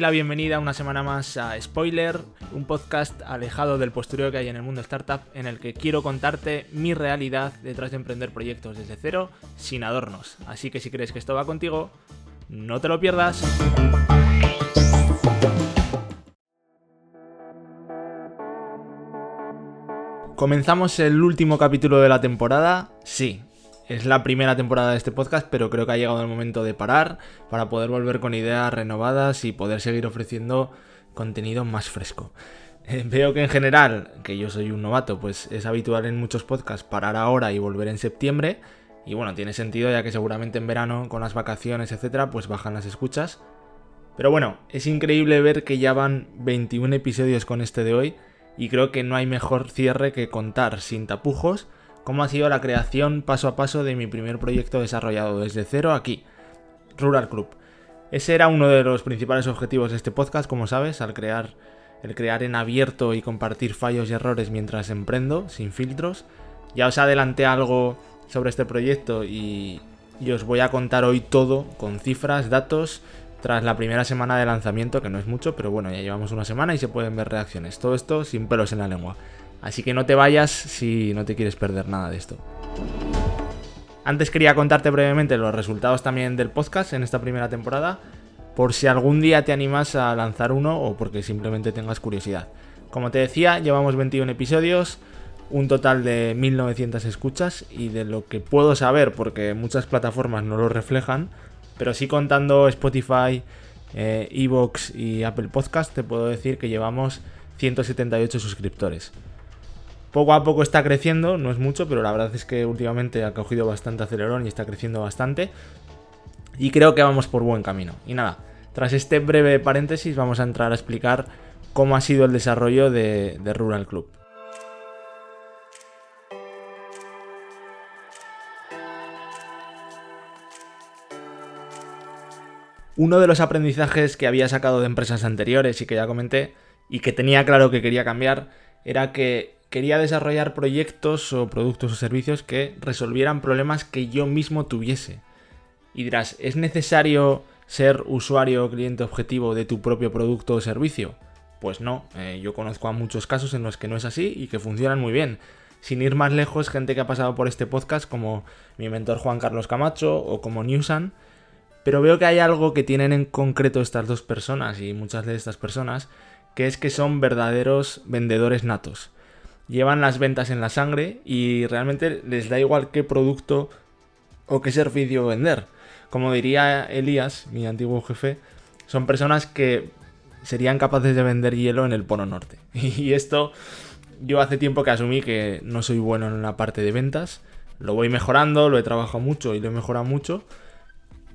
La bienvenida una semana más a Spoiler, un podcast alejado del postureo que hay en el mundo startup en el que quiero contarte mi realidad detrás de emprender proyectos desde cero sin adornos. Así que si crees que esto va contigo, no te lo pierdas. Comenzamos el último capítulo de la temporada. Sí, es la primera temporada de este podcast, pero creo que ha llegado el momento de parar para poder volver con ideas renovadas y poder seguir ofreciendo contenido más fresco. Eh, veo que en general, que yo soy un novato, pues es habitual en muchos podcasts parar ahora y volver en septiembre. Y bueno, tiene sentido ya que seguramente en verano, con las vacaciones, etcétera, pues bajan las escuchas. Pero bueno, es increíble ver que ya van 21 episodios con este de hoy. Y creo que no hay mejor cierre que contar sin tapujos cómo ha sido la creación paso a paso de mi primer proyecto desarrollado desde cero aquí, Rural Club. Ese era uno de los principales objetivos de este podcast, como sabes, al crear el crear en abierto y compartir fallos y errores mientras emprendo, sin filtros. Ya os adelanté algo sobre este proyecto y, y os voy a contar hoy todo con cifras, datos, tras la primera semana de lanzamiento, que no es mucho, pero bueno, ya llevamos una semana y se pueden ver reacciones. Todo esto sin pelos en la lengua. Así que no te vayas si no te quieres perder nada de esto. Antes quería contarte brevemente los resultados también del podcast en esta primera temporada, por si algún día te animas a lanzar uno o porque simplemente tengas curiosidad. Como te decía, llevamos 21 episodios, un total de 1900 escuchas y de lo que puedo saber, porque muchas plataformas no lo reflejan, pero sí contando Spotify, eh, Evox y Apple Podcast, te puedo decir que llevamos 178 suscriptores poco a poco está creciendo, no es mucho, pero la verdad es que últimamente ha cogido bastante acelerón y está creciendo bastante. Y creo que vamos por buen camino. Y nada, tras este breve paréntesis vamos a entrar a explicar cómo ha sido el desarrollo de, de Rural Club. Uno de los aprendizajes que había sacado de empresas anteriores y que ya comenté y que tenía claro que quería cambiar era que quería desarrollar proyectos o productos o servicios que resolvieran problemas que yo mismo tuviese. Y dirás, ¿es necesario ser usuario o cliente objetivo de tu propio producto o servicio? Pues no, eh, yo conozco a muchos casos en los que no es así y que funcionan muy bien. Sin ir más lejos, gente que ha pasado por este podcast como mi mentor Juan Carlos Camacho o como Newsan, pero veo que hay algo que tienen en concreto estas dos personas y muchas de estas personas, que es que son verdaderos vendedores natos llevan las ventas en la sangre y realmente les da igual qué producto o qué servicio vender. Como diría Elías, mi antiguo jefe, son personas que serían capaces de vender hielo en el Polo Norte. Y esto yo hace tiempo que asumí que no soy bueno en la parte de ventas. Lo voy mejorando, lo he trabajado mucho y lo he mejorado mucho.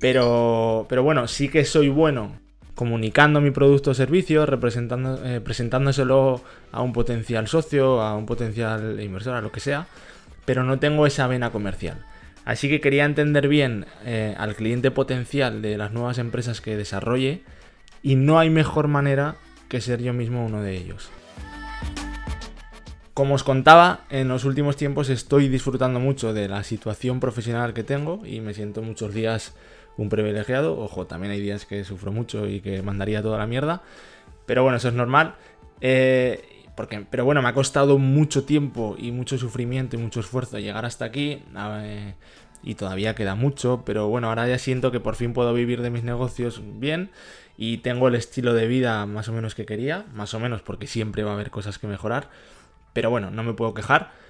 Pero, pero bueno, sí que soy bueno comunicando mi producto o servicio, eh, presentándoselo a un potencial socio, a un potencial inversor, a lo que sea, pero no tengo esa vena comercial. Así que quería entender bien eh, al cliente potencial de las nuevas empresas que desarrolle y no hay mejor manera que ser yo mismo uno de ellos. Como os contaba, en los últimos tiempos estoy disfrutando mucho de la situación profesional que tengo y me siento muchos días un privilegiado. Ojo, también hay días que sufro mucho y que mandaría toda la mierda. Pero bueno, eso es normal. Eh, porque, pero bueno, me ha costado mucho tiempo y mucho sufrimiento y mucho esfuerzo llegar hasta aquí. y todavía queda mucho. Pero bueno, ahora ya siento que por fin puedo vivir de mis negocios bien. Y tengo el estilo de vida más o menos que quería. Más o menos porque siempre va a haber cosas que mejorar. Pero bueno, no me puedo quejar.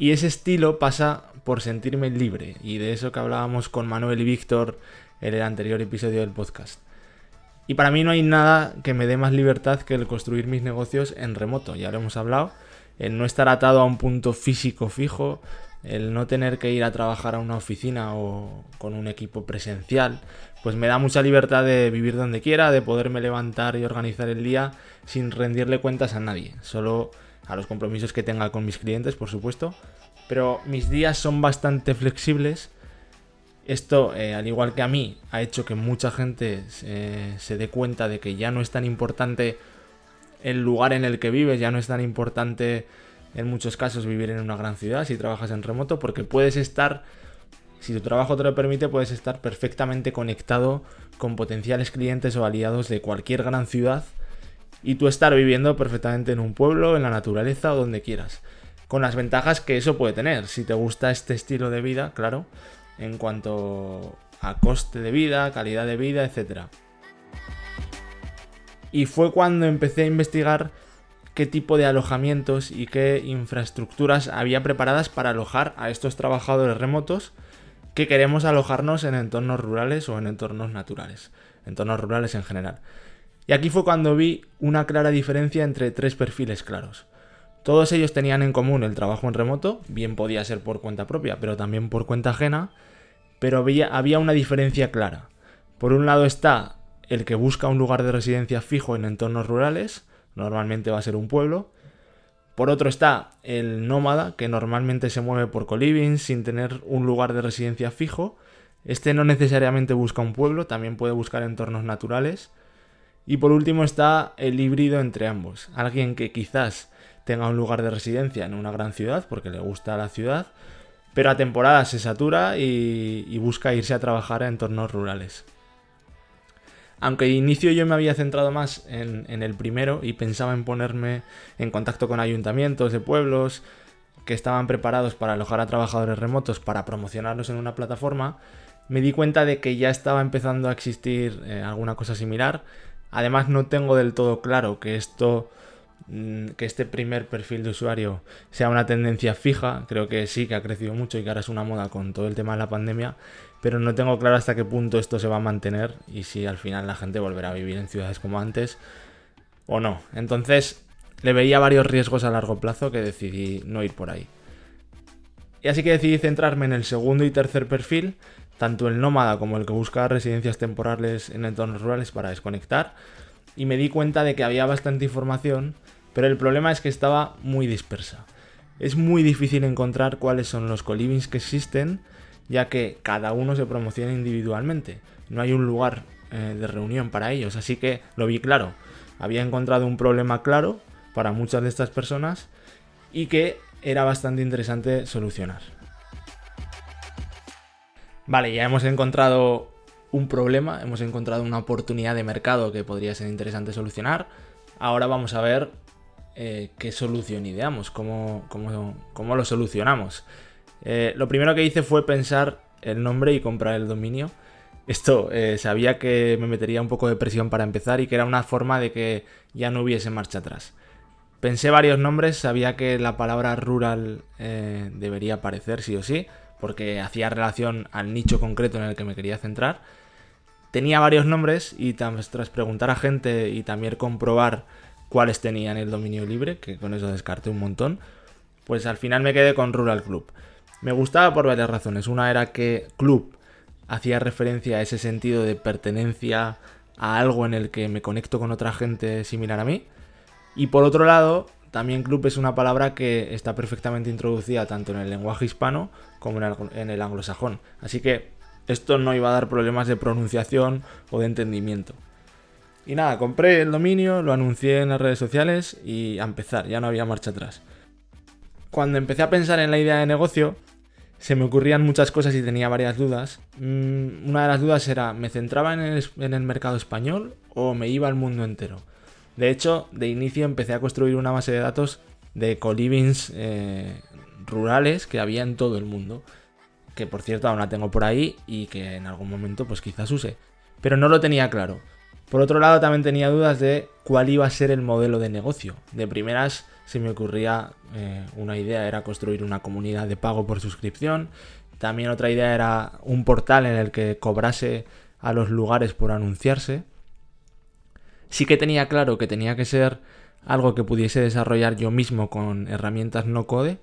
Y ese estilo pasa por sentirme libre. Y de eso que hablábamos con Manuel y Víctor en el anterior episodio del podcast. Y para mí no hay nada que me dé más libertad que el construir mis negocios en remoto, ya lo hemos hablado, el no estar atado a un punto físico fijo, el no tener que ir a trabajar a una oficina o con un equipo presencial, pues me da mucha libertad de vivir donde quiera, de poderme levantar y organizar el día sin rendirle cuentas a nadie, solo a los compromisos que tenga con mis clientes, por supuesto, pero mis días son bastante flexibles. Esto, eh, al igual que a mí, ha hecho que mucha gente eh, se dé cuenta de que ya no es tan importante el lugar en el que vives, ya no es tan importante en muchos casos vivir en una gran ciudad si trabajas en remoto, porque puedes estar Si tu trabajo te lo permite, puedes estar perfectamente conectado con potenciales clientes o aliados de cualquier gran ciudad y tú estar viviendo perfectamente en un pueblo, en la naturaleza o donde quieras. Con las ventajas que eso puede tener, si te gusta este estilo de vida, claro, en cuanto a coste de vida, calidad de vida, etc. Y fue cuando empecé a investigar qué tipo de alojamientos y qué infraestructuras había preparadas para alojar a estos trabajadores remotos que queremos alojarnos en entornos rurales o en entornos naturales, entornos rurales en general. Y aquí fue cuando vi una clara diferencia entre tres perfiles claros. Todos ellos tenían en común el trabajo en remoto, bien podía ser por cuenta propia, pero también por cuenta ajena, pero había, había una diferencia clara. Por un lado está el que busca un lugar de residencia fijo en entornos rurales, normalmente va a ser un pueblo. Por otro está el nómada, que normalmente se mueve por coliving sin tener un lugar de residencia fijo. Este no necesariamente busca un pueblo, también puede buscar entornos naturales. Y por último está el híbrido entre ambos. Alguien que quizás tenga un lugar de residencia en una gran ciudad porque le gusta la ciudad, pero a temporada se satura y, busca irse a trabajar a entornos rurales. Aunque de inicio yo me había centrado más en, el primero y pensaba en ponerme en contacto con ayuntamientos de pueblos que estaban preparados para alojar a trabajadores remotos para promocionarlos en una plataforma, me di cuenta de que ya estaba empezando a existir eh, alguna cosa similar. Además no tengo del todo claro que esto Mm, que este primer perfil de usuario sea una tendencia fija, creo que sí que ha crecido mucho y que ahora es una moda con todo el tema de la pandemia, pero no tengo claro hasta qué punto esto se va a mantener y si al final la gente volverá a vivir en ciudades como antes o no. Entonces le veía varios riesgos a largo plazo que decidí no ir por ahí. Y así que decidí centrarme en el segundo y tercer perfil, tanto el nómada como el que busca residencias temporales en entornos rurales para desconectar, y me di cuenta de que había bastante información pero el problema es que estaba muy dispersa. Es muy difícil encontrar cuáles son los colivings que existen, ya que cada uno se promociona individualmente. No hay un lugar eh, de reunión para ellos, así que lo vi claro. Había encontrado un problema claro para muchas de estas personas y que era bastante interesante solucionar. Vale, ya hemos encontrado un problema, hemos encontrado una oportunidad de mercado que podría ser interesante solucionar. Ahora vamos a ver eh, qué solución ideamos, cómo, cómo, lo solucionamos. Eh, lo primero que hice fue pensar el nombre y comprar el dominio. Esto eh, sabía que me metería un poco de presión para empezar y que era una forma de que ya no hubiese marcha atrás. Pensé varios nombres, sabía que la palabra rural debería aparecer sí o sí, porque hacía relación al nicho concreto en el que me quería centrar. Tenía varios nombres y tras preguntar a gente y también comprobar cuáles tenían el dominio libre, que con eso descarté un montón, pues al final me quedé con Rural Club. Me gustaba por varias razones. Una era que club hacía referencia a ese sentido de pertenencia a algo en el que me conecto con otra gente similar a mí. Y por otro lado, también club es una palabra que está perfectamente introducida tanto en el lenguaje hispano como en el, anglosajón. Así que esto no iba a dar problemas de pronunciación o de entendimiento. Y nada, compré el dominio, lo anuncié en las redes sociales y a empezar, ya no había marcha atrás. Cuando empecé a pensar en la idea de negocio, se me ocurrían muchas cosas y tenía varias dudas. Mm, una de las dudas era, ¿me centraba en el, mercado español o me iba al mundo entero? De hecho, de inicio empecé a construir una base de datos de colivings eh, rurales que había en todo el mundo. Que por cierto aún la tengo por ahí y que en algún momento pues quizás use. Pero no lo tenía claro. Por otro lado, también tenía dudas de cuál iba a ser el modelo de negocio. De primeras se me ocurría eh, una idea, era construir una comunidad de pago por suscripción. También otra idea era un portal en el que cobrase a los lugares por anunciarse. Sí que tenía claro que tenía que ser algo que pudiese desarrollar yo mismo con herramientas no code.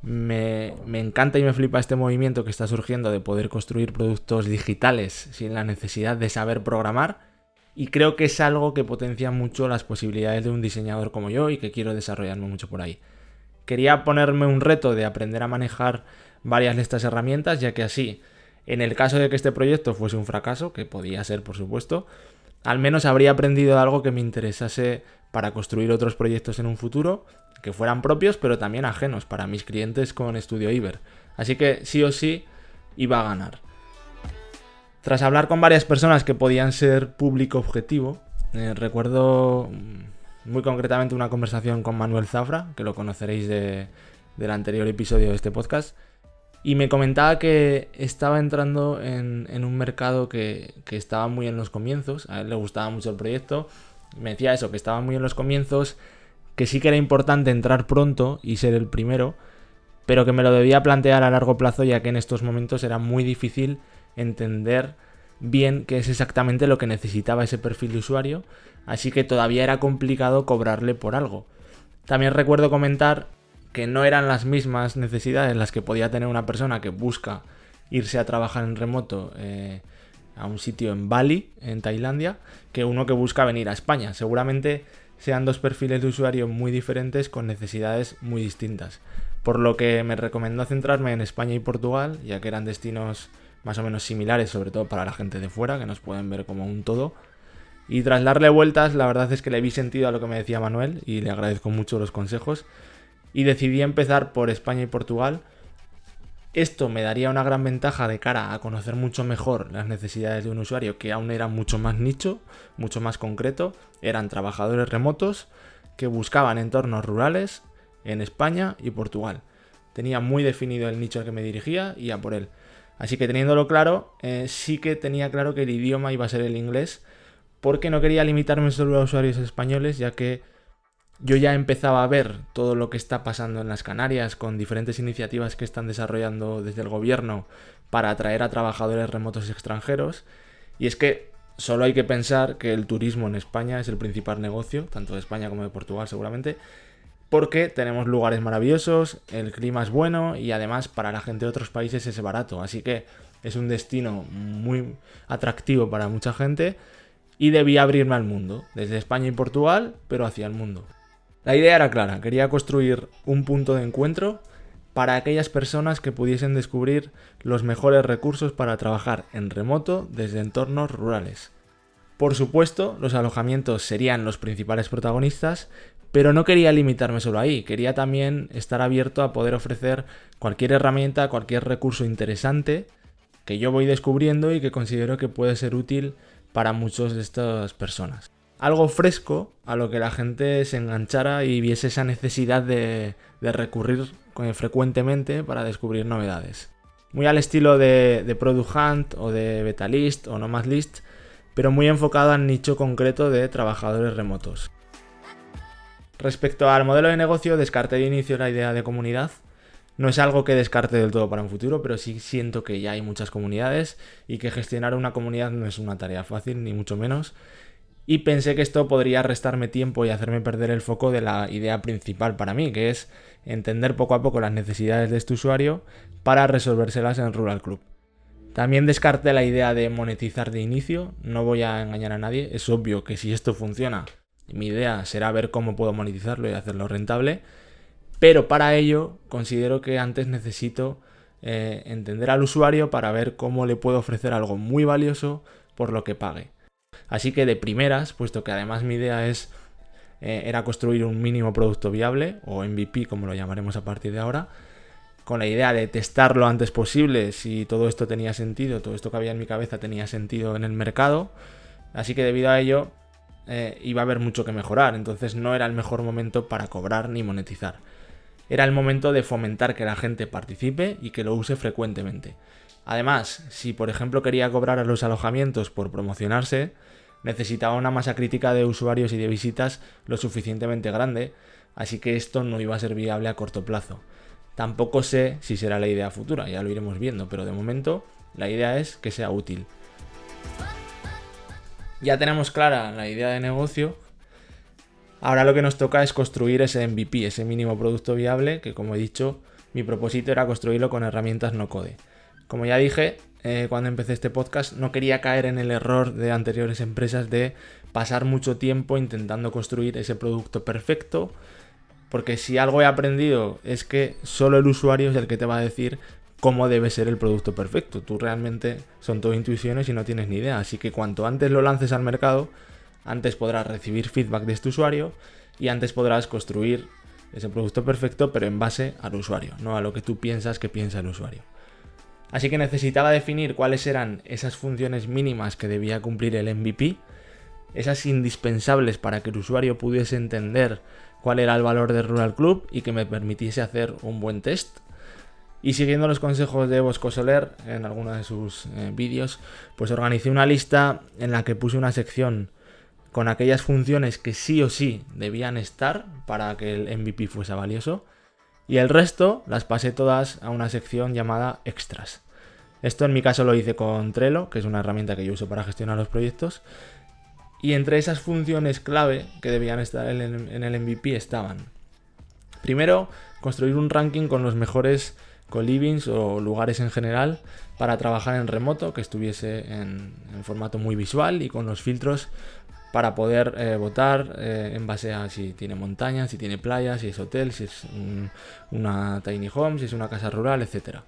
Me, me, encanta y me flipa este movimiento que está surgiendo de poder construir productos digitales sin la necesidad de saber programar y creo que es algo que potencia mucho las posibilidades de un diseñador como yo y que quiero desarrollarme mucho por ahí. Quería ponerme un reto de aprender a manejar varias de estas herramientas, ya que así, en el caso de que este proyecto fuese un fracaso, que podía ser por supuesto, al menos habría aprendido algo que me interesase para construir otros proyectos en un futuro, que fueran propios pero también ajenos para mis clientes con Studio Iber. Así que sí o sí iba a ganar. Tras hablar con varias personas que podían ser público objetivo, eh, recuerdo mm, muy concretamente una conversación con Manuel Zafra, que lo conoceréis del anterior episodio de este podcast, y me comentaba que estaba entrando en, un mercado que, que, estaba muy en los comienzos, a él le gustaba mucho el proyecto, me decía eso, que estaba muy en los comienzos, que sí que era importante entrar pronto y ser el primero, pero que me lo debía plantear a largo plazo ya que en estos momentos era muy difícil entender bien qué es exactamente lo que necesitaba ese perfil de usuario, así que todavía era complicado cobrarle por algo. También recuerdo comentar que no eran las mismas necesidades las que podía tener una persona que busca irse a trabajar en remoto eh, a un sitio en Bali, en Tailandia, que uno que busca venir a España. Seguramente sean dos perfiles de usuario muy diferentes con necesidades muy distintas. Por lo que me recomendó centrarme en España y Portugal, ya que eran destinos más o menos similares, sobre todo para la gente de fuera, que nos pueden ver como un todo. Y tras darle vueltas, la verdad es que le vi sentido a lo que me decía Manuel y le agradezco mucho los consejos y decidí empezar por España y Portugal. Esto me daría una gran ventaja de cara a conocer mucho mejor las necesidades de un usuario que aún era mucho más nicho, mucho más concreto. Eran trabajadores remotos que buscaban entornos rurales en España y Portugal. Tenía muy definido el nicho al que me dirigía y a por él. Así que teniéndolo claro, eh, sí que tenía claro que el idioma iba a ser el inglés, porque no quería limitarme solo a usuarios españoles, ya que yo ya empezaba a ver todo lo que está pasando en las Canarias con diferentes iniciativas que están desarrollando desde el gobierno para atraer a trabajadores remotos extranjeros. Y es que solo hay que pensar que el turismo en España es el principal negocio, tanto de España como de Portugal seguramente, porque tenemos lugares maravillosos, el clima es bueno y además para la gente de otros países es barato. Así que es un destino muy atractivo para mucha gente y debía abrirme al mundo, desde España y Portugal, pero hacia el mundo. La idea era clara, quería construir un punto de encuentro para aquellas personas que pudiesen descubrir los mejores recursos para trabajar en remoto desde entornos rurales. Por supuesto, los alojamientos serían los principales protagonistas, pero no quería limitarme solo ahí, quería también estar abierto a poder ofrecer cualquier herramienta, cualquier recurso interesante que yo voy descubriendo y que considero que puede ser útil para muchas de estas personas algo fresco a lo que la gente se enganchara y viese esa necesidad de, recurrir frecuentemente para descubrir novedades. Muy al estilo de, de, Product Hunt o de Betalist o Nomadlist, pero muy enfocado al nicho concreto de trabajadores remotos. Respecto al modelo de negocio, descarté de inicio la idea de comunidad. No es algo que descarte del todo para un futuro, pero sí siento que ya hay muchas comunidades y que gestionar una comunidad no es una tarea fácil, ni mucho menos y pensé que esto podría restarme tiempo y hacerme perder el foco de la idea principal para mí, que es entender poco a poco las necesidades de este usuario para resolvérselas en Rural Club. También descarté la idea de monetizar de inicio, no voy a engañar a nadie, es obvio que si esto funciona, mi idea será ver cómo puedo monetizarlo y hacerlo rentable, pero para ello considero que antes necesito eh, entender al usuario para ver cómo le puedo ofrecer algo muy valioso por lo que pague. Así que de primeras, puesto que además mi idea es eh, era construir un mínimo producto viable, o MVP como lo llamaremos a partir de ahora, con la idea de testar lo antes posible si todo esto tenía sentido, todo esto que había en mi cabeza tenía sentido en el mercado. Así que debido a ello eh, iba a haber mucho que mejorar, entonces no era el mejor momento para cobrar ni monetizar. Era el momento de fomentar que la gente participe y que lo use frecuentemente. Además, si por ejemplo quería cobrar a los alojamientos por promocionarse, necesitaba una masa crítica de usuarios y de visitas lo suficientemente grande, así que esto no iba a ser viable a corto plazo. Tampoco sé si será la idea futura, ya lo iremos viendo, pero de momento la idea es que sea útil. Ya tenemos clara la idea de negocio. Ahora lo que nos toca es construir ese MVP, ese mínimo producto viable, que como he dicho, mi propósito era construirlo con herramientas no code. Como ya dije, eh, cuando empecé este podcast, no quería caer en el error de anteriores empresas de pasar mucho tiempo intentando construir ese producto perfecto, porque si algo he aprendido es que solo el usuario es el que te va a decir cómo debe ser el producto perfecto. Tú realmente son todo intuiciones y no tienes ni idea, así que cuanto antes lo lances al mercado, antes podrás recibir feedback de este usuario y antes podrás construir ese producto perfecto, pero en base al usuario, no a lo que tú piensas que piensa el usuario. Así que necesitaba definir cuáles eran esas funciones mínimas que debía cumplir el MVP, esas indispensables para que el usuario pudiese entender cuál era el valor de Rural Club y que me permitiese hacer un buen test. Y siguiendo los consejos de Bosco Soler en alguno de sus eh, vídeos, pues organicé una lista en la que puse una sección con aquellas funciones que sí o sí debían estar para que el MVP fuese valioso. Y el resto las pasé todas a una sección llamada extras. Esto en mi caso lo hice con Trello, que es una herramienta que yo uso para gestionar los proyectos. Y entre esas funciones clave que debían estar en el MVP estaban, primero, construir un ranking con los mejores co-livings o lugares en general para trabajar en remoto, que estuviese en, formato muy visual y con los filtros para poder eh, votar eh, en base a si tiene montaña, si tiene playa, si es hotel, si es una tiny home, si es una casa rural, etc.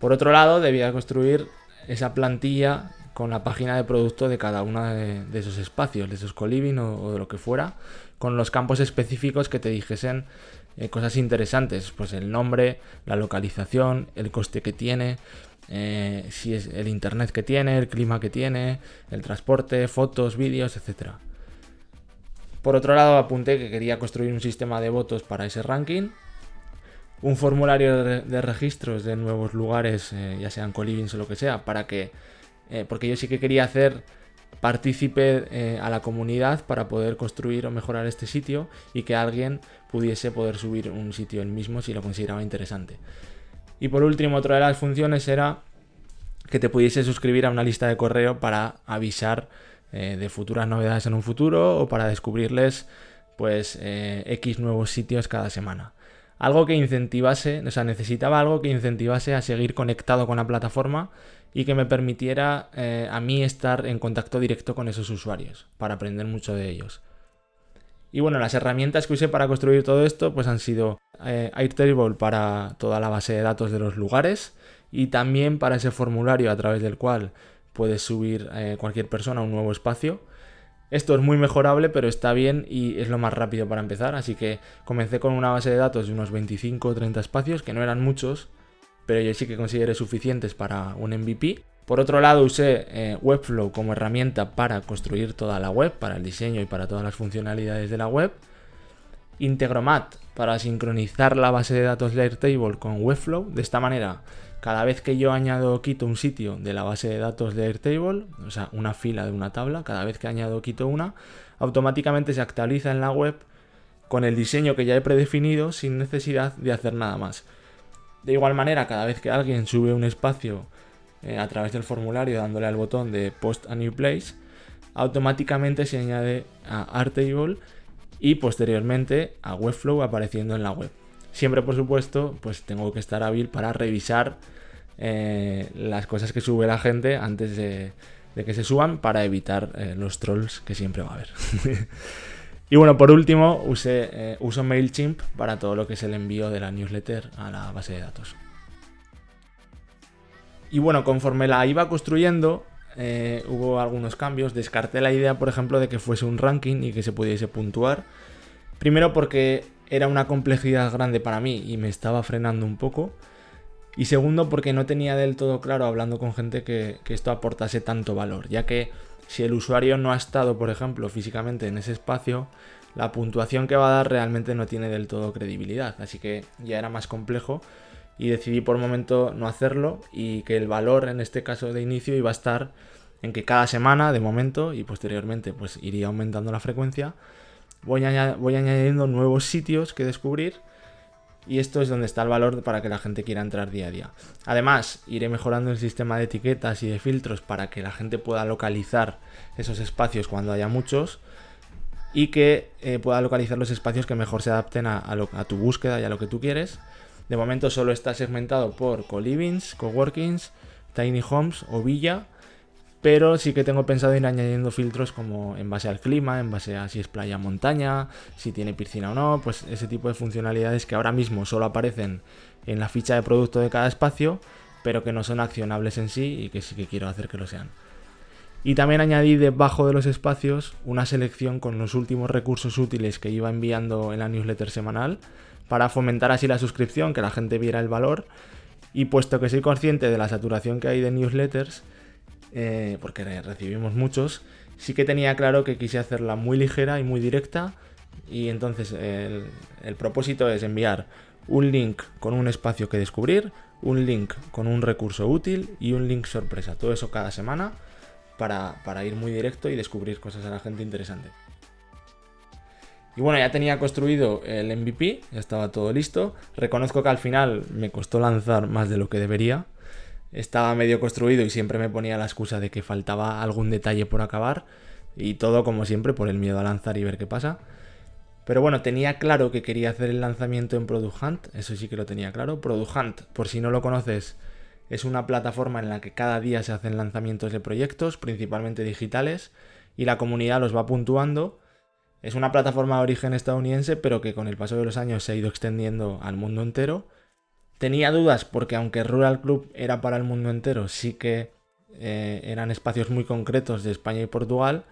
Por otro lado, debía construir esa plantilla con la página de producto de cada uno de, esos espacios, de esos coliving o, de lo que fuera, con los campos específicos que te dijesen eh, cosas interesantes, pues el nombre, la localización, el coste que tiene, eh, si es el internet que tiene, el clima que tiene, el transporte, fotos, vídeos, etc. Por otro lado, apunté que quería construir un sistema de votos para ese ranking, un formulario de, registros de nuevos lugares, eh, ya sean colivings o lo que sea, para que, porque yo sí que quería hacer partícipe a la comunidad para poder construir o mejorar este sitio y que alguien pudiese poder subir un sitio el mismo si lo consideraba interesante. Y por último, otra de las funciones era que te pudiese suscribir a una lista de correo para avisar eh, de futuras novedades en un futuro o para descubrirles pues eh, X nuevos sitios cada semana. Algo que incentivase, o sea, necesitaba algo que incentivase a seguir conectado con la plataforma y que me permitiera eh, a mí estar en contacto directo con esos usuarios para aprender mucho de ellos. Y bueno, las herramientas que usé para construir todo esto pues han sido eh, Airtable para toda la base de datos de los lugares y también para ese formulario a través del cual puedes subir eh, cualquier persona a un nuevo espacio. Esto es muy mejorable, pero está bien y es lo más rápido para empezar. Así que comencé con una base de datos de unos 25 o 30 espacios, que no eran muchos, pero yo sí que consideré suficientes para un MVP. Por otro lado, usé eh, Webflow como herramienta para construir toda la web, para el diseño y para todas las funcionalidades de la web. Integromat para sincronizar la base de datos de Airtable con Webflow. De esta manera, cada vez que yo añado o quito un sitio de la base de datos de Airtable, o sea, una fila de una tabla, cada vez que añado o quito una, automáticamente se actualiza en la web con el diseño que ya he predefinido sin necesidad de hacer nada más. De igual manera, cada vez que alguien sube un espacio eh, a través del formulario dándole al botón de Post a New Place, automáticamente se añade a Artable y posteriormente a Webflow apareciendo en la web. Siempre, por supuesto, pues tengo que estar hábil para revisar eh, las cosas que sube la gente antes de, que se suban para evitar eh, los trolls que siempre va a haber. y bueno, por último, uso MailChimp para todo lo que es el envío de la newsletter a la base de datos. Y bueno, conforme la iba construyendo, eh, hubo algunos cambios. Descarté la idea, por ejemplo, de que fuese un ranking y que se pudiese puntuar. Primero porque era una complejidad grande para mí y me estaba frenando un poco. Y segundo porque no tenía del todo claro, hablando con gente, que, que esto aportase tanto valor. Ya que si el usuario no ha estado, por ejemplo, físicamente en ese espacio, la puntuación que va a dar realmente no tiene del todo credibilidad. Así que ya era más complejo y decidí por momento no hacerlo y que el valor en este caso de inicio iba a estar en que cada semana de momento y posteriormente pues iría aumentando la frecuencia voy, voy añadiendo nuevos sitios que descubrir y esto es donde está el valor para que la gente quiera entrar día a día. Además, iré mejorando el sistema de etiquetas y de filtros para que la gente pueda localizar esos espacios cuando haya muchos y que eh, pueda localizar los espacios que mejor se adapten a tu búsqueda y a lo que tú quieres de momento solo está segmentado por co-livings, coworkings, tiny homes o villa, pero sí que tengo pensado ir añadiendo filtros como en base al clima, en base a si es playa o montaña, si tiene piscina o no, pues ese tipo de funcionalidades que ahora mismo solo aparecen en la ficha de producto de cada espacio, pero que no son accionables en sí y que sí que quiero hacer que lo sean. Y también añadí debajo de los espacios una selección con los últimos recursos útiles que iba enviando en la newsletter semanal para fomentar así la suscripción, que la gente viera el valor Y puesto que soy consciente de la saturación que hay de newsletters, eh, porque recibimos muchos, sí que tenía claro que quise hacerla muy ligera y muy directa. Y entonces el, propósito es enviar un link con un espacio que descubrir, un link con un recurso útil y un link sorpresa. Todo eso cada semana para, para ir muy directo y descubrir cosas a la gente interesante. Y bueno, ya tenía construido el MVP, ya estaba todo listo. Reconozco que al final me costó lanzar más de lo que debería. Estaba medio construido y siempre me ponía la excusa de que faltaba algún detalle por acabar. Y todo como siempre por el miedo a lanzar y ver qué pasa. Pero bueno, tenía claro que quería hacer el lanzamiento en Product Hunt, eso sí que lo tenía claro. Product Hunt, por si no lo conoces, es una plataforma en la que cada día se hacen lanzamientos de proyectos, principalmente digitales, y la comunidad los va puntuando es una plataforma de origen estadounidense, pero que con el paso de los años se ha ido extendiendo al mundo entero. Tenía dudas porque aunque Rural Club era para el mundo entero, sí que eh, eran espacios muy concretos de España y Portugal,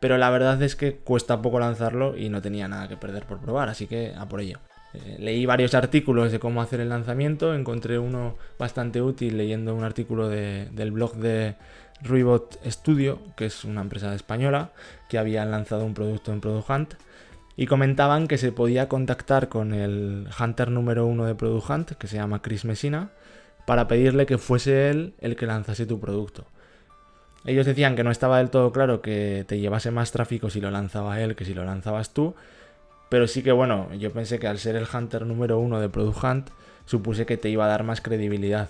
pero la verdad es que cuesta poco lanzarlo y no tenía nada que perder por probar, así que a por ello. Eh, leí varios artículos de cómo hacer el lanzamiento, encontré uno bastante útil leyendo un artículo del blog de Ruibot Studio, que es una empresa española que había lanzado un producto en Product Hunt, y comentaban que se podía contactar con el Hunter número uno de Product Hunt, que se llama Chris Messina, para pedirle que fuese él el que lanzase tu producto. Ellos decían que no estaba del todo claro que te llevase más tráfico si lo lanzaba él que si lo lanzabas tú, pero sí que bueno, yo pensé que al ser el Hunter número uno de Product Hunt, supuse que te iba a dar más credibilidad.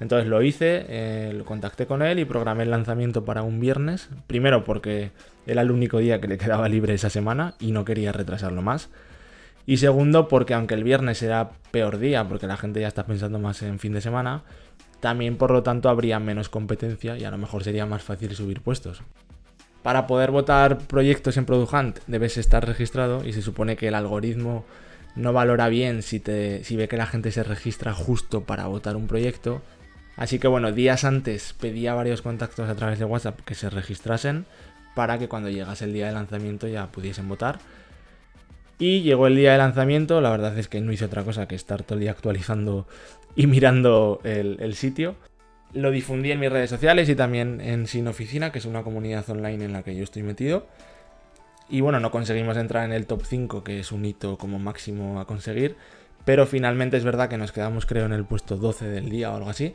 Entonces lo hice, eh, lo contacté con él y programé el lanzamiento para un viernes. Primero porque era el único día que le quedaba libre esa semana y no quería retrasarlo más. Y segundo porque aunque el viernes era peor día porque la gente ya está pensando más en fin de semana, también por lo tanto habría menos competencia y a lo mejor sería más fácil subir puestos. Para poder votar proyectos en Product Hunt debes estar registrado y se supone que el algoritmo no valora bien si, te, si ve que la gente se registra justo para votar un proyecto Así que bueno, días antes pedí a varios contactos a través de WhatsApp que se registrasen para que cuando llegase el día de lanzamiento ya pudiesen votar. Y llegó el día de lanzamiento, la verdad es que no hice otra cosa que estar todo el día actualizando y mirando el, sitio. Lo difundí en mis redes sociales y también en Sin Oficina, que es una comunidad online en la que yo estoy metido. Y bueno, no conseguimos entrar en el top 5, que es un hito como máximo a conseguir. Pero finalmente es verdad que nos quedamos creo en el puesto 12 del día o algo así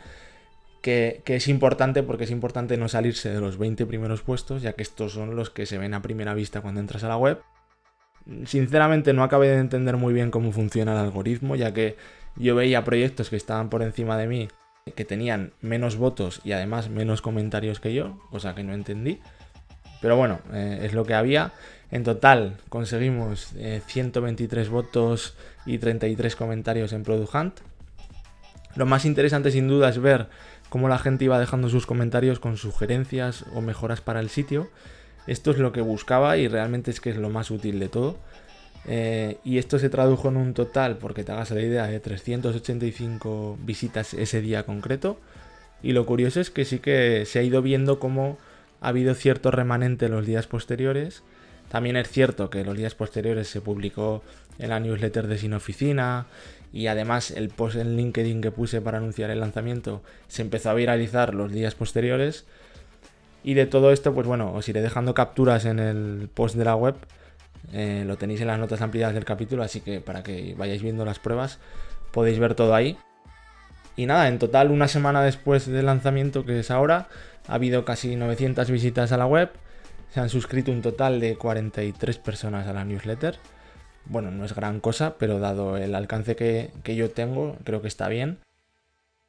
que, es importante porque es importante no salirse de los 20 primeros puestos, ya que estos son los que se ven a primera vista cuando entras a la web. Sinceramente no acabé de entender muy bien cómo funciona el algoritmo, ya que yo veía proyectos que estaban por encima de mí, que tenían menos votos y además menos comentarios que yo, cosa que no entendí. Pero bueno, eh, es lo que había. En total conseguimos 123 eh, votos y 33 comentarios en Product Hunt. Lo más interesante sin duda es ver cómo la gente iba dejando sus comentarios con sugerencias o mejoras para el sitio. Esto es lo que buscaba y realmente es que es lo más útil de todo. Eh, y esto se tradujo en un total, porque te hagas la idea, de 385 visitas ese día concreto. Y lo curioso es que sí que se ha ido viendo cómo ha habido cierto remanente en los días posteriores. También es cierto que los días posteriores se publicó en la newsletter de Sin Oficina y además el post en LinkedIn que puse para anunciar el lanzamiento se empezó a viralizar los días posteriores. Y de todo esto, pues bueno, os iré dejando capturas en el post de la web. Eh, lo tenéis en las notas ampliadas del capítulo, así que para que vayáis viendo las pruebas podéis ver todo ahí. Y nada, en total una semana después del lanzamiento, que es ahora, ha habido casi 900 visitas a la web. Se han suscrito un total de 43 personas a la newsletter bueno, no es gran cosa, pero dado el alcance que, yo tengo, creo que está bien.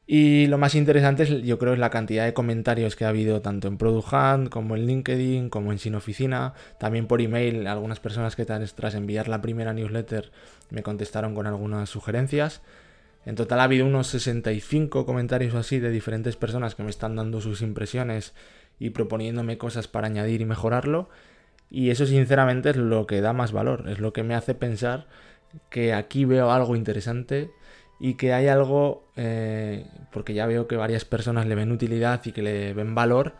Y lo más interesante es, yo creo, es la cantidad de comentarios que ha habido tanto en Product como en LinkedIn, como en Sin Oficina, también por email. Algunas personas que tras enviar la primera newsletter me contestaron con algunas sugerencias. En total ha habido unos 65 comentarios así de diferentes personas que me están dando sus impresiones y proponiéndome cosas para añadir y mejorarlo. Y eso sinceramente es lo que da más valor, es lo que me hace pensar que aquí veo algo interesante y que hay algo, eh, porque ya veo que varias personas le ven utilidad y que le ven valor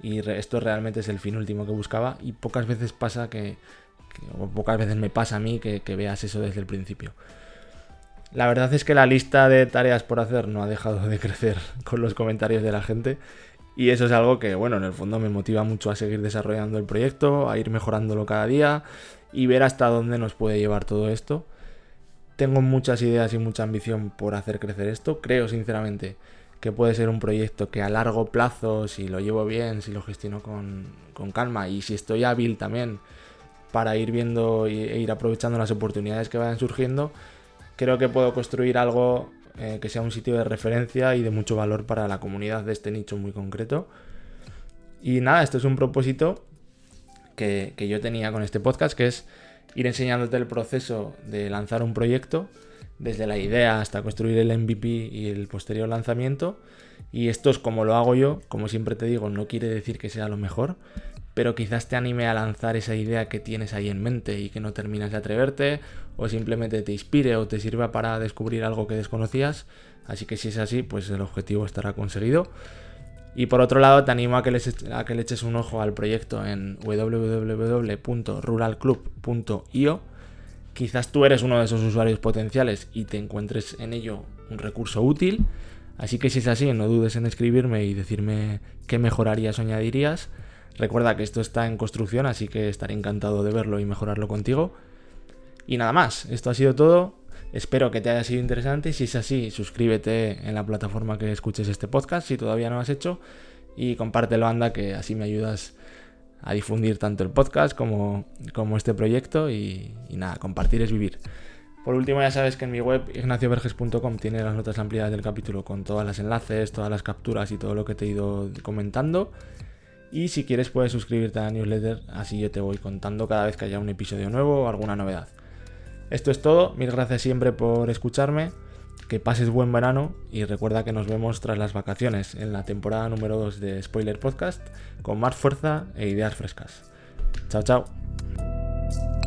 y esto realmente es el fin último que buscaba y pocas veces pasa que, o pocas veces me pasa a mí que, veas eso desde el principio. La verdad es que la lista de tareas por hacer no ha dejado de crecer con los comentarios de la gente. Y eso es algo que, bueno, en el fondo me motiva mucho a seguir desarrollando el proyecto, a ir mejorándolo cada día y ver hasta dónde nos puede llevar todo esto. Tengo muchas ideas y mucha ambición por hacer crecer esto. Creo sinceramente que puede ser un proyecto que a largo plazo, si lo llevo bien, si lo gestiono con, calma y si estoy hábil también para ir viendo e ir aprovechando las oportunidades que vayan surgiendo, creo que puedo construir algo eh, que sea un sitio de referencia y de mucho valor para la comunidad de este nicho muy concreto. Y nada, esto es un propósito que, que yo tenía con este podcast, que es ir enseñándote el proceso de lanzar un proyecto, desde la idea hasta construir el MVP y el posterior lanzamiento. Y esto es como lo hago yo, como siempre te digo, no quiere decir que sea lo mejor, pero quizás te anime a lanzar esa idea que tienes ahí en mente y que no terminas de atreverte, o simplemente te inspire o te sirva para descubrir algo que desconocías. Así que si es así, pues el objetivo estará conseguido. Y por otro lado, te animo a que, a que le eches un ojo al proyecto en www.ruralclub.io. Quizás tú eres uno de esos usuarios potenciales y te encuentres en ello un recurso útil. Así que si es así, no dudes en escribirme y decirme qué mejorarías o añadirías. Recuerda que esto está en construcción, así que estaré encantado de verlo y mejorarlo contigo. Y nada más, esto ha sido todo. Espero que te haya sido interesante. Si es así, suscríbete en la plataforma que escuches este podcast si todavía no lo has hecho. Y compártelo, anda, que así me ayudas a difundir tanto el podcast como, este proyecto. Y, nada, compartir es vivir. Por último, ya sabes que en mi web ignacioverges.com tiene las notas ampliadas del capítulo con todas las enlaces, todas las capturas y todo lo que te he ido comentando. Y si quieres puedes suscribirte a la newsletter, así yo te voy contando cada vez que haya un episodio nuevo o alguna novedad. Esto es todo, mil gracias siempre por escucharme, que pases buen verano y recuerda que nos vemos tras las vacaciones en la temporada número 2 de Spoiler Podcast con más fuerza e ideas frescas. Chao, chao.